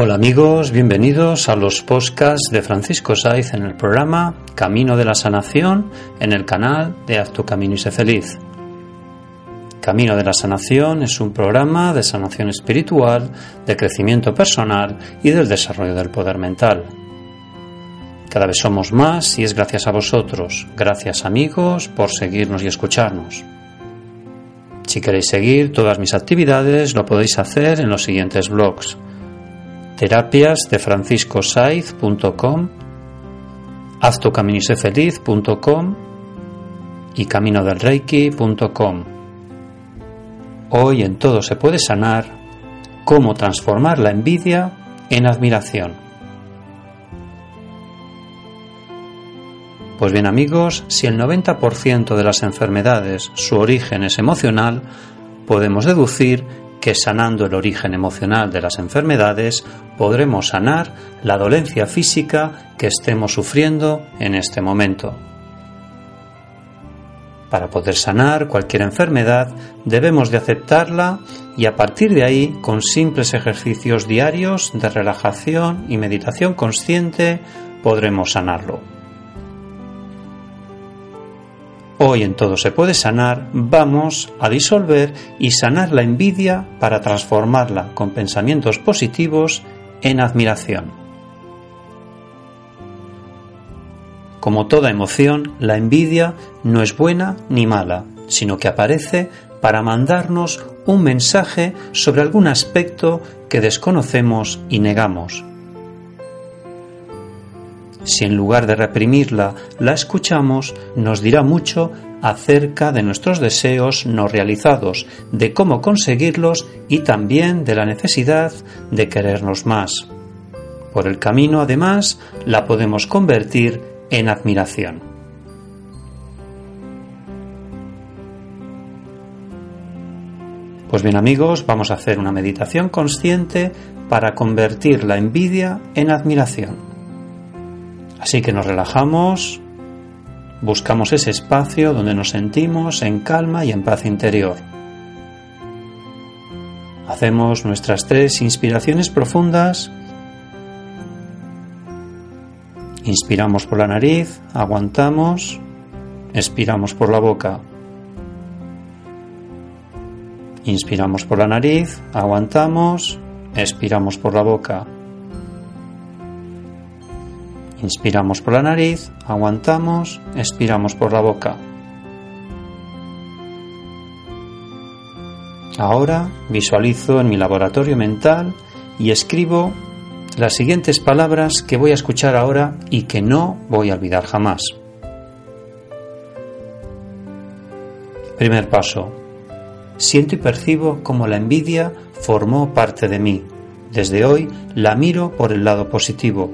Hola amigos, bienvenidos a los podcasts de Francisco Saiz en el programa Camino de la Sanación en el canal de Haz tu Camino y sé feliz. Camino de la Sanación es un programa de sanación espiritual, de crecimiento personal y del desarrollo del poder mental. Cada vez somos más y es gracias a vosotros, gracias amigos por seguirnos y escucharnos. Si queréis seguir todas mis actividades lo podéis hacer en los siguientes blogs terapias de franciscosaiz.com, haztocaminisefeliz.com y caminodelreiki.com. Hoy en todo se puede sanar cómo transformar la envidia en admiración. Pues bien amigos, si el 90% de las enfermedades su origen es emocional, podemos deducir que sanando el origen emocional de las enfermedades podremos sanar la dolencia física que estemos sufriendo en este momento. Para poder sanar cualquier enfermedad debemos de aceptarla y a partir de ahí, con simples ejercicios diarios de relajación y meditación consciente, podremos sanarlo. Hoy en todo se puede sanar, vamos a disolver y sanar la envidia para transformarla con pensamientos positivos en admiración. Como toda emoción, la envidia no es buena ni mala, sino que aparece para mandarnos un mensaje sobre algún aspecto que desconocemos y negamos. Si en lugar de reprimirla la escuchamos, nos dirá mucho acerca de nuestros deseos no realizados, de cómo conseguirlos y también de la necesidad de querernos más. Por el camino, además, la podemos convertir en admiración. Pues bien amigos, vamos a hacer una meditación consciente para convertir la envidia en admiración. Así que nos relajamos, buscamos ese espacio donde nos sentimos en calma y en paz interior. Hacemos nuestras tres inspiraciones profundas. Inspiramos por la nariz, aguantamos, expiramos por la boca. Inspiramos por la nariz, aguantamos, expiramos por la boca. Inspiramos por la nariz, aguantamos, expiramos por la boca. Ahora visualizo en mi laboratorio mental y escribo las siguientes palabras que voy a escuchar ahora y que no voy a olvidar jamás. Primer paso. Siento y percibo como la envidia formó parte de mí. Desde hoy la miro por el lado positivo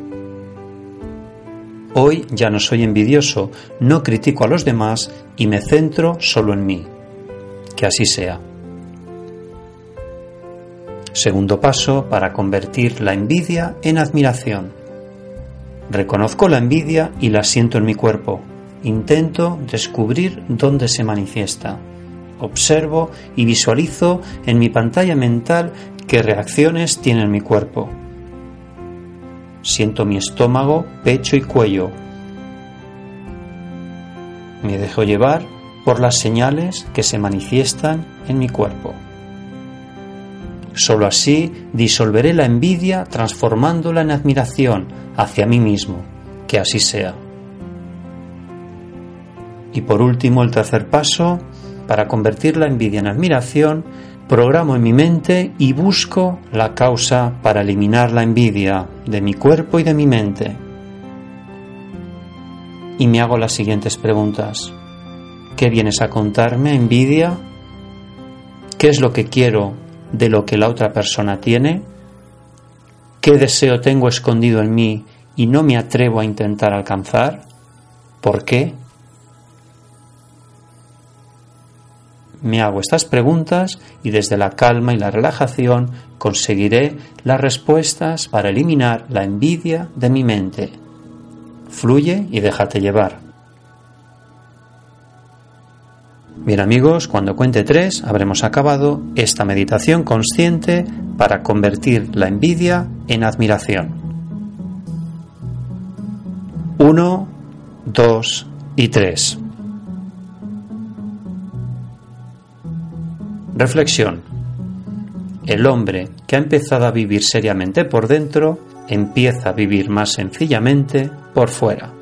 Hoy ya no soy envidioso, no critico a los demás y me centro solo en mí. Que así sea. Segundo paso para convertir la envidia en admiración. Reconozco la envidia y la siento en mi cuerpo. Intento descubrir dónde se manifiesta. Observo y visualizo en mi pantalla mental qué reacciones tiene en mi cuerpo. Siento mi estómago, pecho y cuello. Me dejo llevar por las señales que se manifiestan en mi cuerpo. Solo así disolveré la envidia transformándola en admiración hacia mí mismo. Que así sea. Y por último, el tercer paso, para convertir la envidia en admiración, programo en mi mente y busco la causa para eliminar la envidia de mi cuerpo y de mi mente. Y me hago las siguientes preguntas. ¿Qué vienes a contarme, envidia? ¿Qué es lo que quiero de lo que la otra persona tiene? ¿Qué deseo tengo escondido en mí y no me atrevo a intentar alcanzar? ¿Por qué? Me hago estas preguntas y desde la calma y la relajación conseguiré las respuestas para eliminar la envidia de mi mente. Fluye y déjate llevar. Bien amigos, cuando cuente tres habremos acabado esta meditación consciente para convertir la envidia en admiración. Uno, dos y tres. Reflexión. El hombre que ha empezado a vivir seriamente por dentro empieza a vivir más sencillamente por fuera.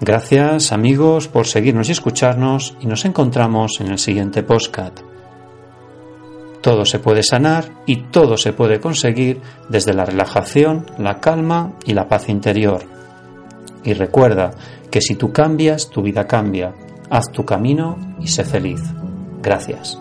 Gracias amigos por seguirnos y escucharnos y nos encontramos en el siguiente postcat. Todo se puede sanar y todo se puede conseguir desde la relajación, la calma y la paz interior. Y recuerda que si tú cambias, tu vida cambia. Haz tu camino y sé feliz. Gracias.